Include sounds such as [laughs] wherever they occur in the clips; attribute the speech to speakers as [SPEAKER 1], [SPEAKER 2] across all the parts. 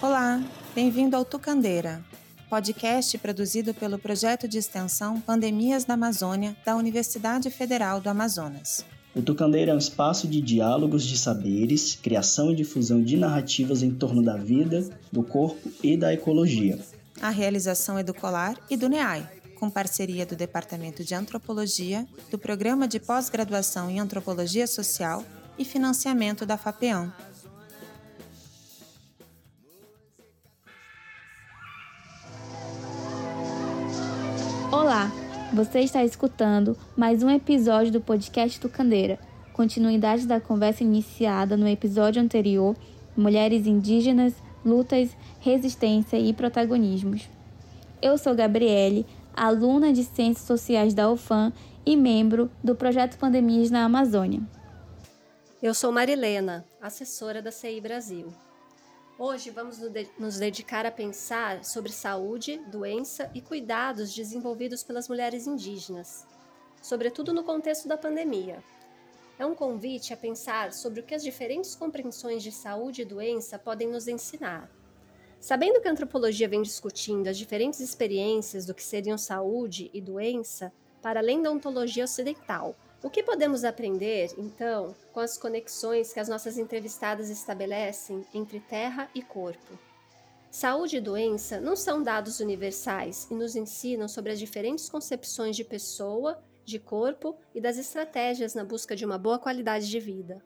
[SPEAKER 1] Olá, bem-vindo ao Tucandeira, podcast produzido pelo projeto de extensão Pandemias na Amazônia da Universidade Federal do Amazonas.
[SPEAKER 2] O Tucandeira é um espaço de diálogos de saberes, criação e difusão de narrativas em torno da vida, do corpo e da ecologia.
[SPEAKER 1] A realização é do Colar e do NEAI, com parceria do Departamento de Antropologia, do Programa de Pós-Graduação em Antropologia Social e financiamento da FAPEAM,
[SPEAKER 3] Olá, você está escutando mais um episódio do podcast do Candeira, continuidade da conversa iniciada no episódio anterior, Mulheres Indígenas, Lutas, Resistência e Protagonismos. Eu sou Gabriele, aluna de Ciências Sociais da UFAM e membro do projeto Pandemias na Amazônia.
[SPEAKER 4] Eu sou Marilena, assessora da CI Brasil. Hoje vamos nos dedicar a pensar sobre saúde, doença e cuidados desenvolvidos pelas mulheres indígenas, sobretudo no contexto da pandemia. É um convite a pensar sobre o que as diferentes compreensões de saúde e doença podem nos ensinar. Sabendo que a antropologia vem discutindo as diferentes experiências do que seriam saúde e doença, para além da ontologia ocidental, o que podemos aprender, então, com as conexões que as nossas entrevistadas estabelecem entre terra e corpo? Saúde e doença não são dados universais e nos ensinam sobre as diferentes concepções de pessoa, de corpo e das estratégias na busca de uma boa qualidade de vida.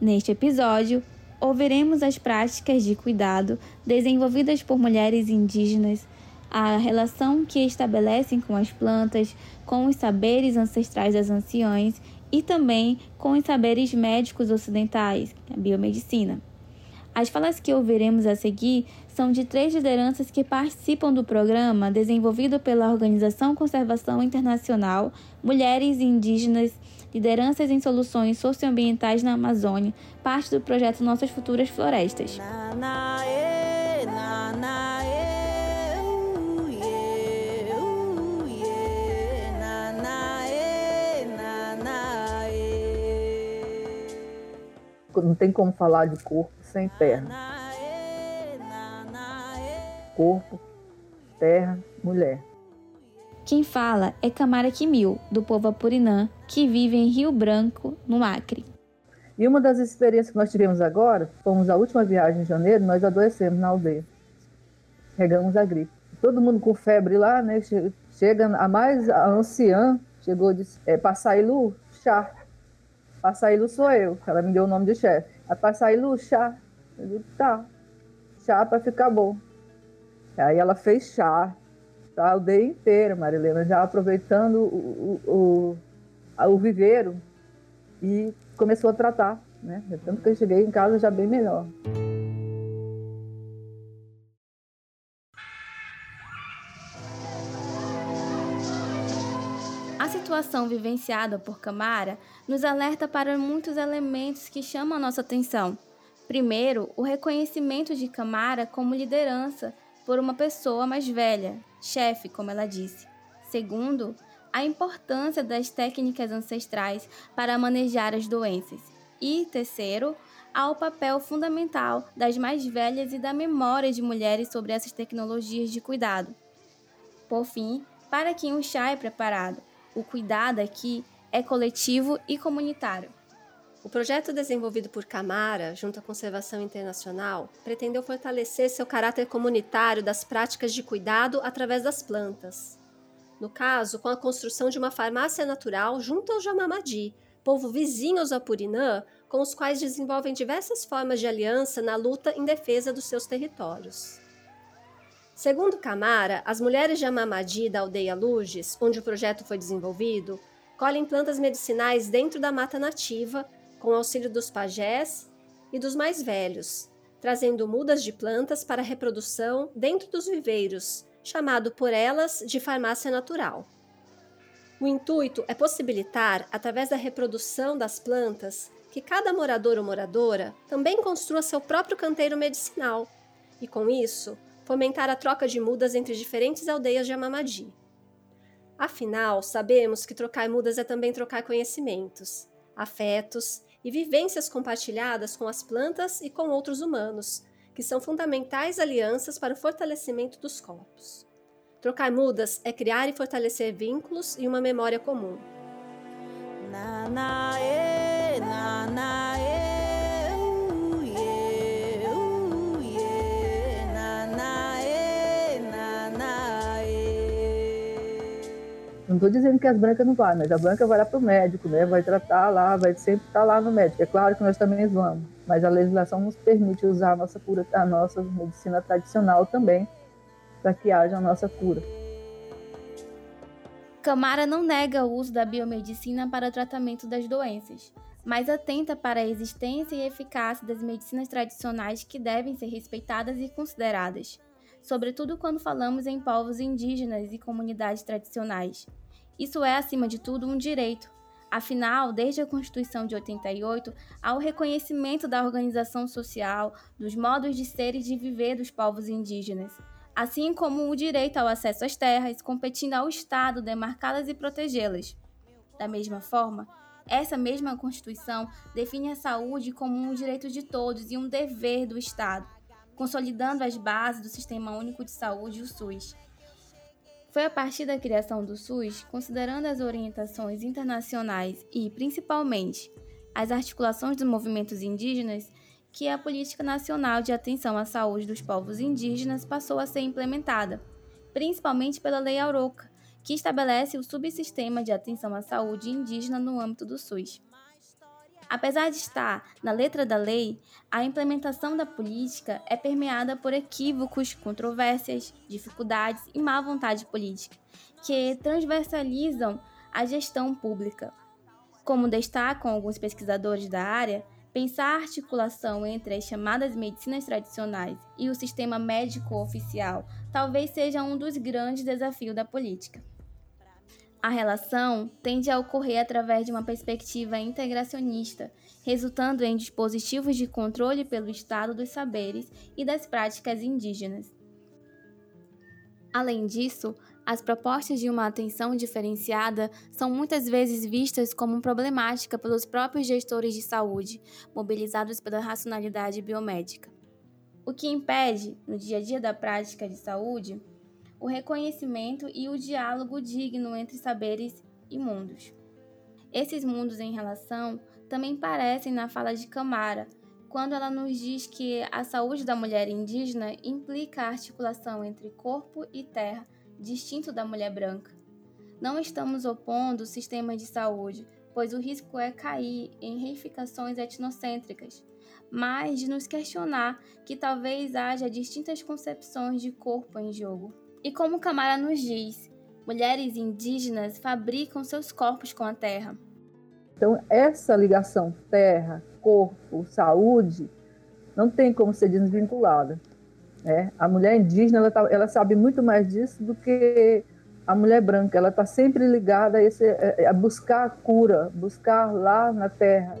[SPEAKER 3] Neste episódio, ouviremos as práticas de cuidado desenvolvidas por mulheres indígenas a relação que estabelecem com as plantas, com os saberes ancestrais das anciãs e também com os saberes médicos ocidentais, a biomedicina. As falas que ouviremos a seguir são de três lideranças que participam do programa desenvolvido pela Organização Conservação Internacional Mulheres Indígenas, Lideranças em Soluções Socioambientais na Amazônia, parte do projeto Nossas Futuras Florestas. Na, na,
[SPEAKER 5] não tem como falar de corpo sem terra. Corpo, terra, mulher.
[SPEAKER 3] Quem fala é Camara Kimil, do povo Apurinã, que vive em Rio Branco, no Acre.
[SPEAKER 5] E uma das experiências que nós tivemos agora, fomos a última viagem em janeiro, nós adoecemos na aldeia. Regamos a gripe. Todo mundo com febre lá, né? Chega a mais a anciã, chegou de é, Passailu, chá. Passailu sou eu. Ela me deu o nome de chefe. A Passailu, chá. Eu disse, tá. Chá para ficar bom. Aí ela fez chá a aldeia inteira, Marilena, já aproveitando o, o, o, o viveiro e começou a tratar, né? Tanto que eu cheguei em casa já bem melhor.
[SPEAKER 3] Situação vivenciada por Camara nos alerta para muitos elementos que chamam a nossa atenção. Primeiro, o reconhecimento de Camara como liderança por uma pessoa mais velha, chefe, como ela disse. Segundo, a importância das técnicas ancestrais para manejar as doenças. E terceiro, ao papel fundamental das mais velhas e da memória de mulheres sobre essas tecnologias de cuidado. Por fim, para quem o chá é preparado, o cuidado aqui é coletivo e comunitário.
[SPEAKER 4] O projeto desenvolvido por Camara, junto à Conservação Internacional, pretendeu fortalecer seu caráter comunitário das práticas de cuidado através das plantas. No caso, com a construção de uma farmácia natural junto ao Jamamadi, povo vizinho aos Apurinã, com os quais desenvolvem diversas formas de aliança na luta em defesa dos seus territórios. Segundo Camara, as mulheres de Amamadi da aldeia Luges, onde o projeto foi desenvolvido, colhem plantas medicinais dentro da mata nativa, com auxílio dos pajés e dos mais velhos, trazendo mudas de plantas para reprodução dentro dos viveiros, chamado por elas de farmácia natural. O intuito é possibilitar, através da reprodução das plantas, que cada morador ou moradora também construa seu próprio canteiro medicinal e, com isso, fomentar a troca de mudas entre diferentes aldeias de Amamadi. Afinal, sabemos que trocar mudas é também trocar conhecimentos, afetos, e vivências compartilhadas com as plantas e com outros humanos, que são fundamentais alianças para o fortalecimento dos corpos. Trocar mudas é criar e fortalecer vínculos e uma memória comum. Na, na, e, na,
[SPEAKER 5] Não estou dizendo que as brancas não vão, mas a branca vai lá para o médico, né? vai tratar lá, vai sempre estar tá lá no médico. É claro que nós também vamos, mas a legislação nos permite usar a nossa cura, a nossa medicina tradicional também, para que haja a nossa cura.
[SPEAKER 3] Camara não nega o uso da biomedicina para o tratamento das doenças, mas atenta para a existência e eficácia das medicinas tradicionais que devem ser respeitadas e consideradas, sobretudo quando falamos em povos indígenas e comunidades tradicionais. Isso é, acima de tudo, um direito. Afinal, desde a Constituição de 88, há o reconhecimento da organização social, dos modos de ser e de viver dos povos indígenas, assim como o direito ao acesso às terras, competindo ao Estado demarcá-las e protegê-las. Da mesma forma, essa mesma Constituição define a saúde como um direito de todos e um dever do Estado, consolidando as bases do Sistema Único de Saúde, o SUS. Foi a partir da criação do SUS, considerando as orientações internacionais e, principalmente, as articulações dos movimentos indígenas, que a Política Nacional de Atenção à Saúde dos Povos Indígenas passou a ser implementada, principalmente pela Lei Auroca, que estabelece o subsistema de atenção à saúde indígena no âmbito do SUS. Apesar de estar na letra da lei, a implementação da política é permeada por equívocos, controvérsias, dificuldades e má vontade política, que transversalizam a gestão pública. Como destacam alguns pesquisadores da área, pensar a articulação entre as chamadas medicinas tradicionais e o sistema médico oficial talvez seja um dos grandes desafios da política. A relação tende a ocorrer através de uma perspectiva integracionista, resultando em dispositivos de controle pelo Estado dos saberes e das práticas indígenas. Além disso, as propostas de uma atenção diferenciada são muitas vezes vistas como problemática pelos próprios gestores de saúde, mobilizados pela racionalidade biomédica. O que impede, no dia a dia da prática de saúde, o reconhecimento e o diálogo digno entre saberes e mundos. Esses mundos em relação também parecem na fala de Camara, quando ela nos diz que a saúde da mulher indígena implica a articulação entre corpo e terra, distinto da mulher branca. Não estamos opondo o sistema de saúde, pois o risco é cair em reificações etnocêntricas, mas de nos questionar que talvez haja distintas concepções de corpo em jogo. E como Camara nos diz, mulheres indígenas fabricam seus corpos com a terra.
[SPEAKER 5] Então, essa ligação terra, corpo, saúde, não tem como ser desvinculada. Né? A mulher indígena ela, tá, ela sabe muito mais disso do que a mulher branca. Ela está sempre ligada a, esse, a buscar a cura, buscar lá na terra.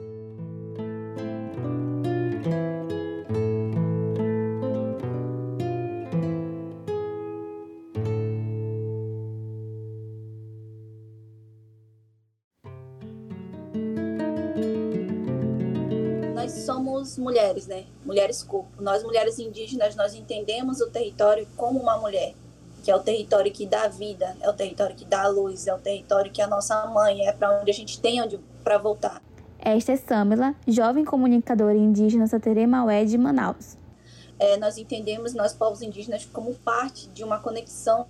[SPEAKER 6] Mulheres, né? Mulheres corpo. Nós mulheres indígenas, nós entendemos o território como uma mulher, que é o território que dá vida, é o território que dá luz, é o território que é a nossa mãe, é para onde a gente tem onde para voltar.
[SPEAKER 3] Esta é Samila, jovem comunicadora indígena Saterê Maué de Manaus.
[SPEAKER 6] É, nós entendemos nós povos indígenas como parte de uma conexão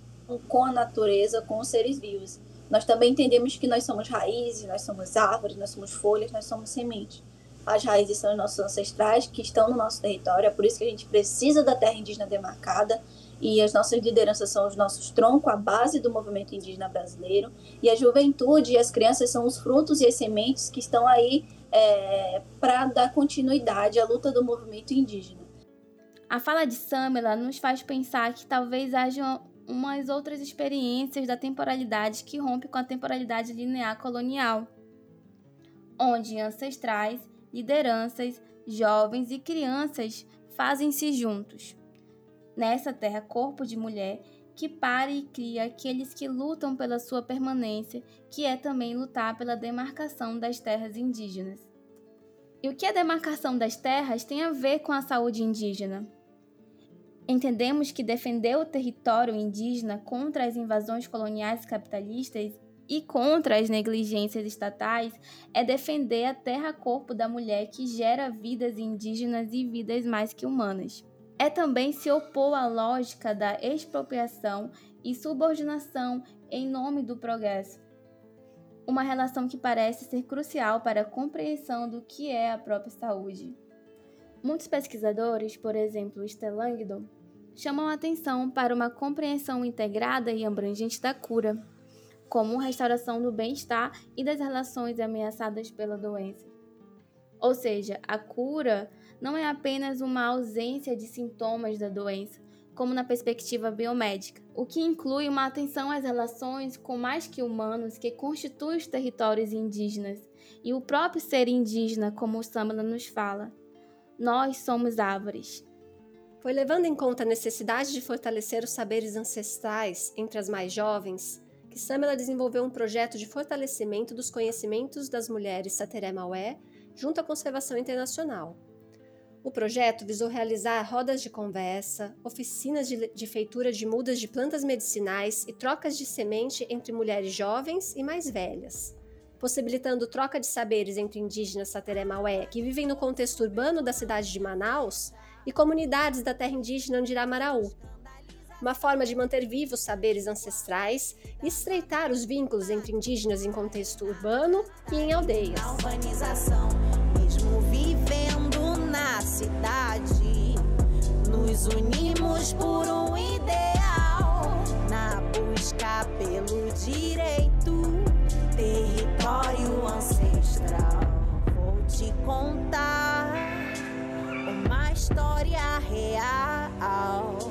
[SPEAKER 6] com a natureza, com os seres vivos. Nós também entendemos que nós somos raízes, nós somos árvores, nós somos folhas, nós somos sementes. As raízes são os nossos ancestrais que estão no nosso território, é por isso que a gente precisa da terra indígena demarcada e as nossas lideranças são os nossos troncos, a base do movimento indígena brasileiro, e a juventude e as crianças são os frutos e as sementes que estão aí é, para dar continuidade à luta do movimento indígena.
[SPEAKER 3] A fala de Samela nos faz pensar que talvez haja umas outras experiências da temporalidade que rompe com a temporalidade linear colonial, onde ancestrais lideranças, jovens e crianças fazem-se juntos. Nessa terra corpo de mulher que para e cria aqueles que lutam pela sua permanência, que é também lutar pela demarcação das terras indígenas. E o que a demarcação das terras tem a ver com a saúde indígena? Entendemos que defender o território indígena contra as invasões coloniais capitalistas e contra as negligências estatais é defender a terra-corpo da mulher que gera vidas indígenas e vidas mais que humanas. É também se opor à lógica da expropriação e subordinação em nome do progresso. Uma relação que parece ser crucial para a compreensão do que é a própria saúde. Muitos pesquisadores, por exemplo, Stellangdon, chamam a atenção para uma compreensão integrada e abrangente da cura, como restauração do bem-estar e das relações ameaçadas pela doença. Ou seja, a cura não é apenas uma ausência de sintomas da doença, como na perspectiva biomédica, o que inclui uma atenção às relações com mais que humanos que constituem os territórios indígenas e o próprio ser indígena, como o Samana nos fala. Nós somos árvores.
[SPEAKER 4] Foi levando em conta a necessidade de fortalecer os saberes ancestrais entre as mais jovens que Samela desenvolveu um projeto de fortalecimento dos conhecimentos das mulheres Sateré Maué junto à Conservação Internacional. O projeto visou realizar rodas de conversa, oficinas de, de, feitura de mudas de plantas medicinais e trocas de semente entre mulheres jovens e mais velhas, possibilitando troca de saberes entre indígenas Sateré Maué que vivem no contexto urbano da cidade de Manaus e comunidades da terra indígena Andiramaraú. Uma forma de manter vivos saberes ancestrais e estreitar os vínculos entre indígenas em contexto urbano e em aldeias. A urbanização, mesmo vivendo na cidade, nos unimos por um ideal, na busca pelo direito, território ancestral. Vou te contar uma história real.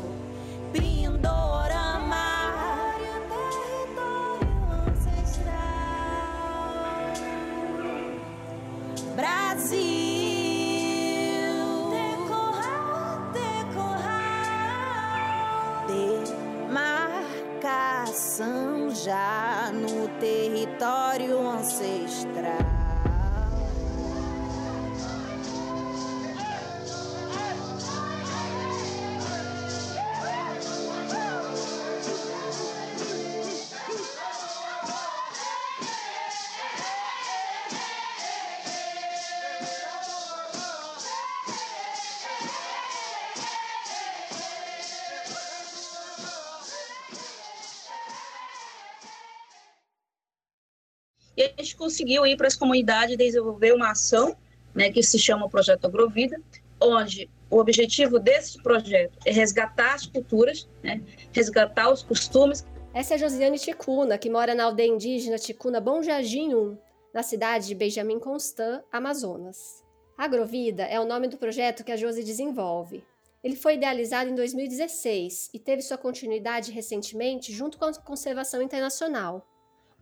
[SPEAKER 4] Já no território ancestral.
[SPEAKER 7] Conseguiu ir para as comunidades desenvolver uma ação, né, que se chama Projeto Agrovida, onde o objetivo desse projeto é resgatar as culturas, né, resgatar os costumes.
[SPEAKER 4] Essa é a Josiane Ticuna, que mora na aldeia indígena Ticuna Bom Jardim 1, na cidade de Benjamin Constant, Amazonas. Agrovida é o nome do projeto que a Josi desenvolve. Ele foi idealizado em 2016 e teve sua continuidade recentemente junto com a Conservação Internacional.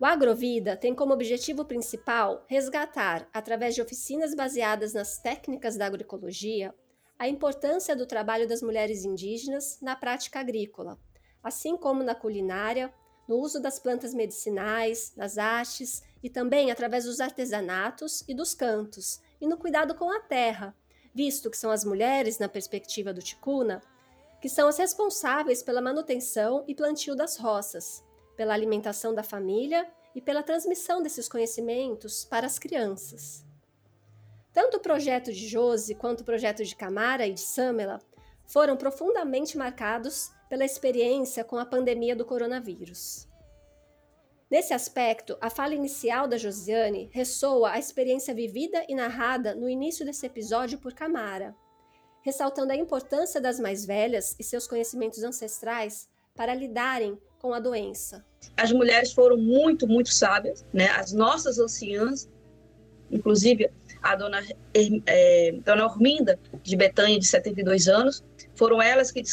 [SPEAKER 4] O Agrovida tem como objetivo principal resgatar, através de oficinas baseadas nas técnicas da agroecologia, a importância do trabalho das mulheres indígenas na prática agrícola, assim como na culinária, no uso das plantas medicinais, nas artes e também através dos artesanatos e dos cantos, e no cuidado com a terra, visto que são as mulheres, na perspectiva do Ticuna, que são as responsáveis pela manutenção e plantio das roças, pela alimentação da família e pela transmissão desses conhecimentos para as crianças. Tanto o projeto de Josi quanto o projeto de Camara e de Samela foram profundamente marcados pela experiência com a pandemia do coronavírus. Nesse aspecto, a fala inicial da Josiane ressoa a experiência vivida e narrada no início desse episódio por Camara, ressaltando a importância das mais velhas e seus conhecimentos ancestrais para lidarem com a doença.
[SPEAKER 7] As mulheres foram muito, muito sábias, né? As nossas anciãs, inclusive a dona, é, dona Orminda de Betânia, de 72 anos, foram elas que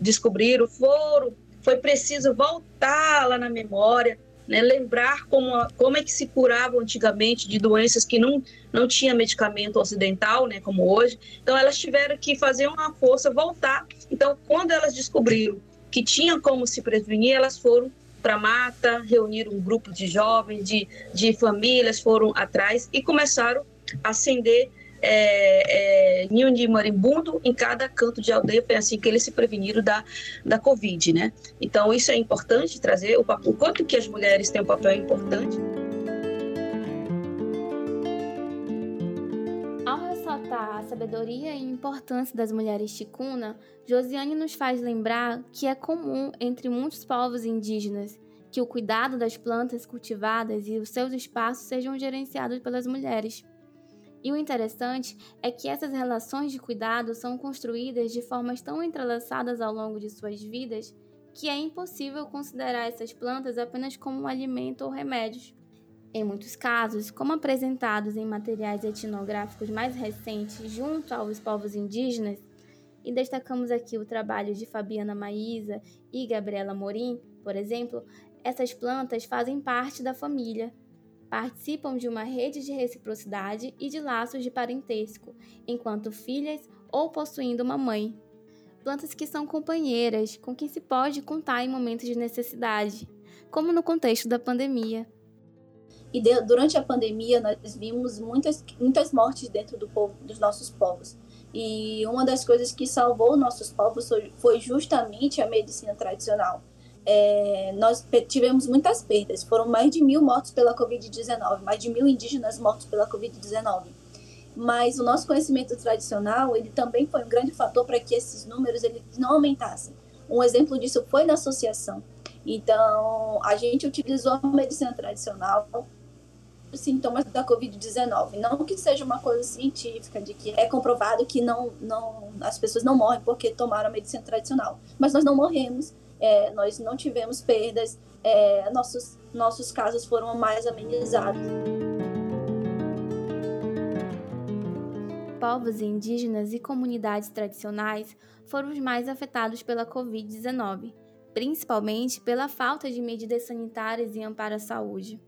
[SPEAKER 7] descobriram, foram, foi preciso voltar lá na memória, né, lembrar como, como é que se curava antigamente de doenças que não, não tinha medicamento ocidental, né, como hoje. Então, elas tiveram que fazer uma força, voltar. Então, quando elas descobriram que tinham como se prevenir, elas foram para a mata, reuniram um grupo de jovens, de, de famílias, foram atrás e começaram a acender é, é, ninho de marimbundo em cada canto de aldeia, foi assim que eles se preveniram da, da Covid, né? Então, isso é importante trazer, o, o quanto que as mulheres têm um papel importante.
[SPEAKER 3] Sabedoria e importância das mulheres ticuna, Josiane nos faz lembrar que é comum entre muitos povos indígenas que o cuidado das plantas cultivadas e os seus espaços sejam gerenciados pelas mulheres. E o interessante é que essas relações de cuidado são construídas de formas tão entrelaçadas ao longo de suas vidas que é impossível considerar essas plantas apenas como um alimento ou remédios. Em muitos casos, como apresentados em materiais etnográficos mais recentes junto aos povos indígenas, e destacamos aqui o trabalho de Fabiana Maísa e Gabriela Morim, por exemplo, essas plantas fazem parte da família, participam de uma rede de reciprocidade e de laços de parentesco, enquanto filhas ou possuindo uma mãe. Plantas que são companheiras, com quem se pode contar em momentos de necessidade, como no contexto da pandemia.
[SPEAKER 6] E de, durante a pandemia nós vimos muitas, muitas mortes dentro do povo, dos nossos povos. E uma das coisas que salvou nossos povos foi justamente a medicina tradicional é, nós tivemos muitas perdas. Foram mais de mil mortos pela Covid-19, mais de mil indígenas mortos pela Covid-19. Mas o nosso conhecimento tradicional, ele também foi um grande fator para que esses números eles não aumentassem. Um exemplo disso foi na associação. Então, a gente utilizou a medicina tradicional sintomas da Covid-19. Não que seja uma coisa científica, de que é comprovado que não, não, as pessoas não morrem porque tomaram a medicina tradicional. Mas nós não morremos é, nós não tivemos perdas, é, nossos, nossos casos foram mais amenizados.
[SPEAKER 3] Povos indígenas e comunidades tradicionais foram os mais afetados pela Covid-19, principalmente pela falta de medidas sanitárias e amparo à saúde.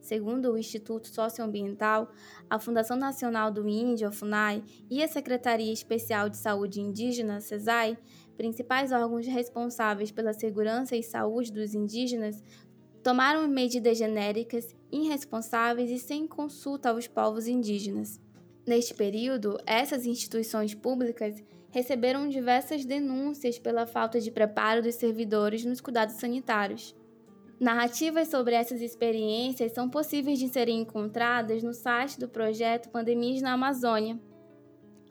[SPEAKER 3] Segundo o Instituto Socioambiental, a Fundação Nacional do Índio, a FUNAI, e a Secretaria Especial de Saúde Indígena, CESAI, principais órgãos responsáveis pela segurança e saúde dos indígenas, tomaram medidas genéricas, irresponsáveis e sem consulta aos povos indígenas. Neste período, essas instituições públicas receberam diversas denúncias pela falta de preparo dos servidores nos cuidados sanitários. Narrativas sobre essas experiências são possíveis de serem encontradas no site do projeto Pandemias na Amazônia,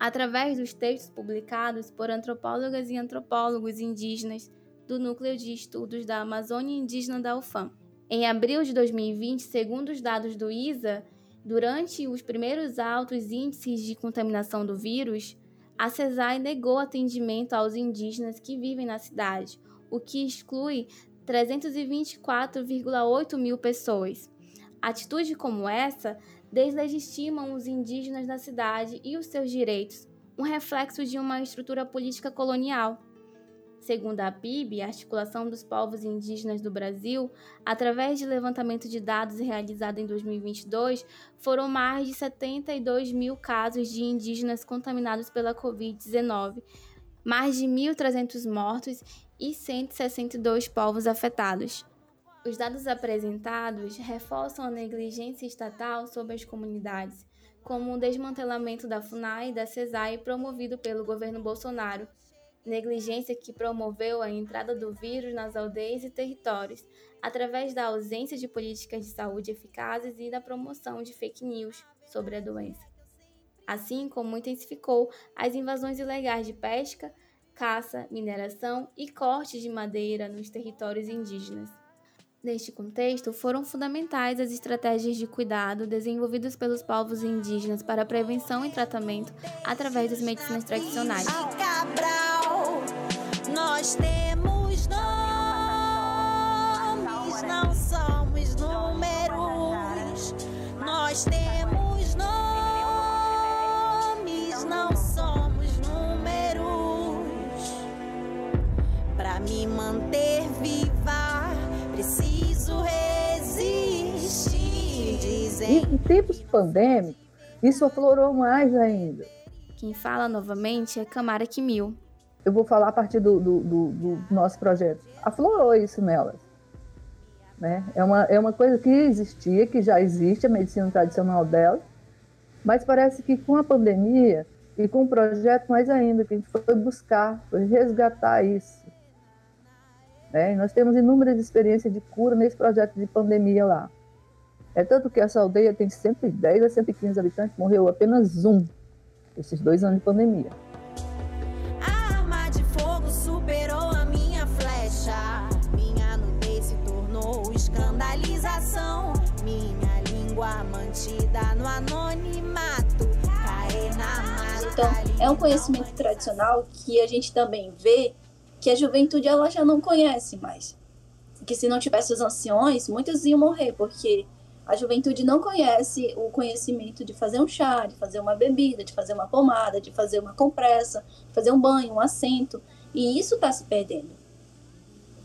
[SPEAKER 3] através dos textos publicados por antropólogas e antropólogos indígenas do Núcleo de Estudos da Amazônia Indígena da UFAM. Em abril de 2020, segundo os dados do ISA, durante os primeiros altos índices de contaminação do vírus, a CESAI negou atendimento aos indígenas que vivem na cidade, o que exclui 324,8 mil pessoas. Atitude como essa deslegitimam os indígenas da cidade e os seus direitos, um reflexo de uma estrutura política colonial. Segundo a PIB, a Articulação dos Povos Indígenas do Brasil, através de levantamento de dados realizado em 2022, foram mais de 72 mil casos de indígenas contaminados pela Covid-19, mais de 1.300 mortos e 162 povos afetados. Os dados apresentados reforçam a negligência estatal sobre as comunidades, como o desmantelamento da FUNAI e da CESAI promovido pelo governo Bolsonaro, negligência que promoveu a entrada do vírus nas aldeias e territórios, através da ausência de políticas de saúde eficazes e da promoção de fake news sobre a doença. Assim como intensificou as invasões ilegais de pesca, caça, mineração e corte de madeira nos territórios indígenas. Neste contexto, foram fundamentais as estratégias de cuidado desenvolvidas pelos povos indígenas para prevenção e tratamento através das medicinas tradicionais.
[SPEAKER 5] Tempos pandêmicos, isso aflorou mais ainda.
[SPEAKER 3] Quem fala novamente é Camara Kimil.
[SPEAKER 5] Eu vou falar a partir do, do, do, do nosso projeto. Aflorou isso nelas. Né? É, uma, é uma coisa que existia, que já existe, a medicina tradicional dela, Mas parece que com a pandemia e com o projeto mais ainda, que a gente foi buscar, foi resgatar isso. Né? nós temos inúmeras experiências de cura nesse projeto de pandemia lá. É tanto que essa aldeia tem 110 a 115 habitantes, morreu apenas um esses dois anos de pandemia.
[SPEAKER 8] A arma de fogo superou a minha flecha. Minha nudez se tornou escandalização. Minha língua mantida no anonimato. Cair na mata.
[SPEAKER 6] Então, é um conhecimento tradicional que a gente também vê que a juventude ela já não conhece mais. Que se não tivesse os anciões, muitos iam morrer, porque a juventude não conhece o conhecimento de fazer um chá, de fazer uma bebida, de fazer uma pomada, de fazer uma compressa, fazer um banho, um assento. E isso está se perdendo.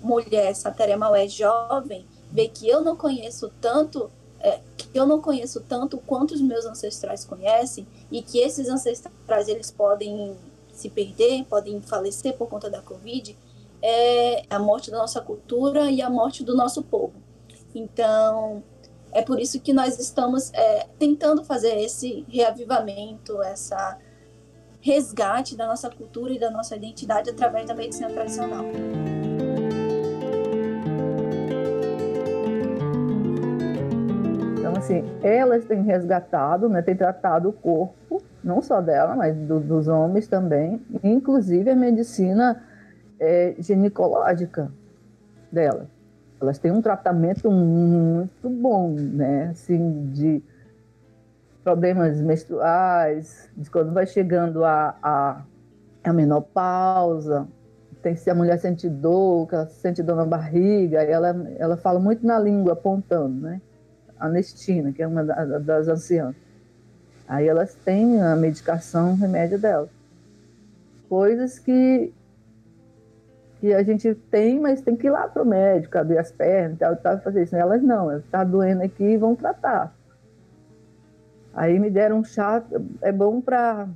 [SPEAKER 6] Mulher Sataremaué jovem vê que eu não conheço tanto, é, que eu não conheço tanto quanto os meus ancestrais conhecem e que esses ancestrais eles podem se perder, podem falecer por conta da Covid, é a morte da nossa cultura e a morte do nosso povo. Então, é por isso que nós estamos é, tentando fazer esse reavivamento, essa resgate da nossa cultura e da nossa identidade através da medicina tradicional.
[SPEAKER 5] Então, assim, elas têm resgatado, né, têm tratado o corpo, não só dela, mas do, dos homens também, inclusive a medicina é, ginecológica dela elas têm um tratamento muito bom, né? Assim, de problemas menstruais, de quando vai chegando a, a, a menopausa, tem se a mulher sente dor, que ela sente dor na barriga, ela, ela fala muito na língua, apontando, né? A Nestina, que é uma das anciãs. Aí elas têm a medicação, o remédio dela. Coisas que que a gente tem, mas tem que ir lá para o médico, abrir as pernas, tal, tal, fazer isso. Elas não, está doendo aqui e vão tratar. Aí me deram um chá, é bom para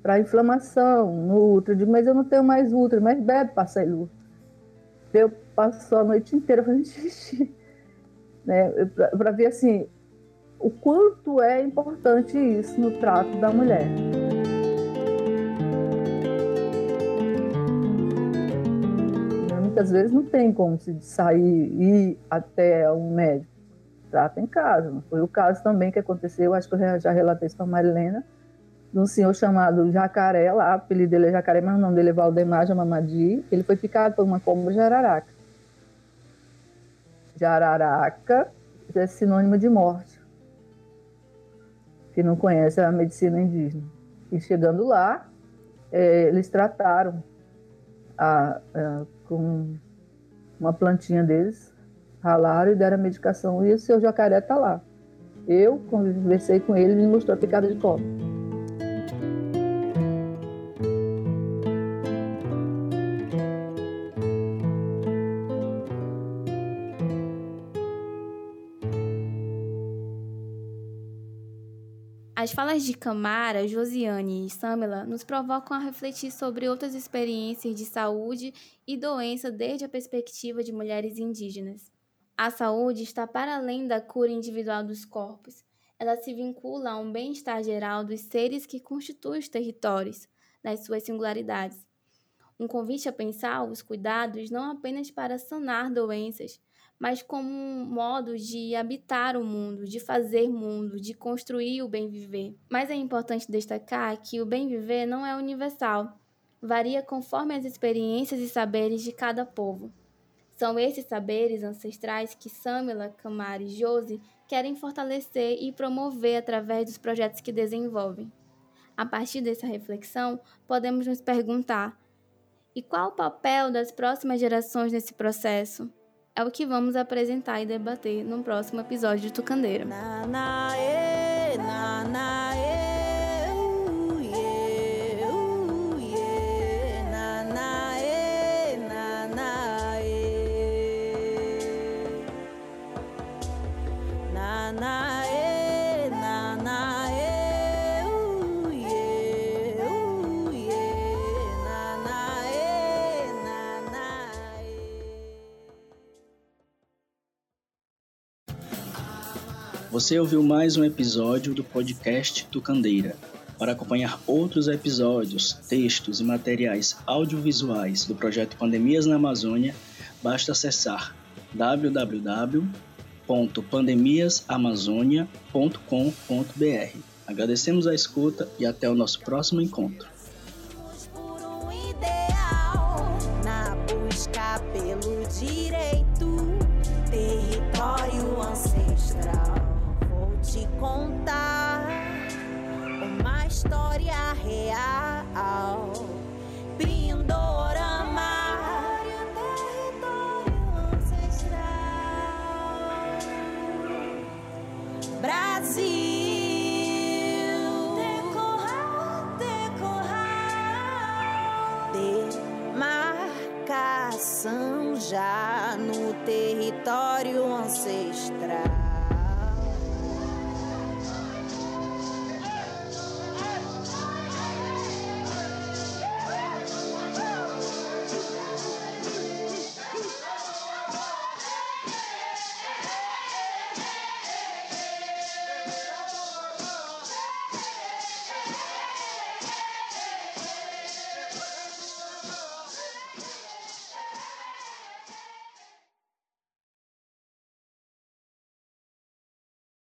[SPEAKER 5] para inflamação no útero. Eu digo, mas eu não tenho mais útero, mas bebe passar útero. Eu passo a noite inteira fazendo [laughs] xixi. Né? Para ver assim, o quanto é importante isso no trato da mulher. Muitas vezes não tem como se sair e ir até um médico. Trata em casa. Foi o caso também que aconteceu, acho que eu já relatei isso para a Marilena, de um senhor chamado Jacaré, lá, o apelido dele é Jacaré, mas o nome dele é Valdemar Jamamadi. Ele foi picado por uma cobra jararaca. Jararaca é sinônimo de morte. Que não conhece a medicina indígena. E chegando lá, é, eles trataram a, a com uma plantinha deles, ralaram e deram a medicação e o seu jacaré está lá. Eu conversei com ele e me mostrou a picada de cobra.
[SPEAKER 3] As falas de Camara, Josiane e Samela nos provocam a refletir sobre outras experiências de saúde e doença desde a perspectiva de mulheres indígenas. A saúde está para além da cura individual dos corpos. Ela se vincula a um bem-estar geral dos seres que constituem os territórios, nas suas singularidades. Um convite a pensar os cuidados não apenas para sanar doenças, mas como um modo de habitar o mundo, de fazer mundo, de construir o bem viver. Mas é importante destacar que o bem viver não é universal, varia conforme as experiências e saberes de cada povo. São esses saberes ancestrais que Samela, Camara e Josi querem fortalecer e promover através dos projetos que desenvolvem. A partir dessa reflexão, podemos nos perguntar: e qual o papel das próximas gerações nesse processo? É o que vamos apresentar e debater no próximo episódio de Tucandeiro. Na, na,
[SPEAKER 2] Você ouviu mais um episódio do podcast Tucandeira. Para acompanhar outros episódios, textos e materiais audiovisuais do projeto Pandemias na Amazônia, basta acessar www.pandemiasamazônia.com.br. Agradecemos a escuta e até o nosso próximo encontro.
[SPEAKER 8] Brasil,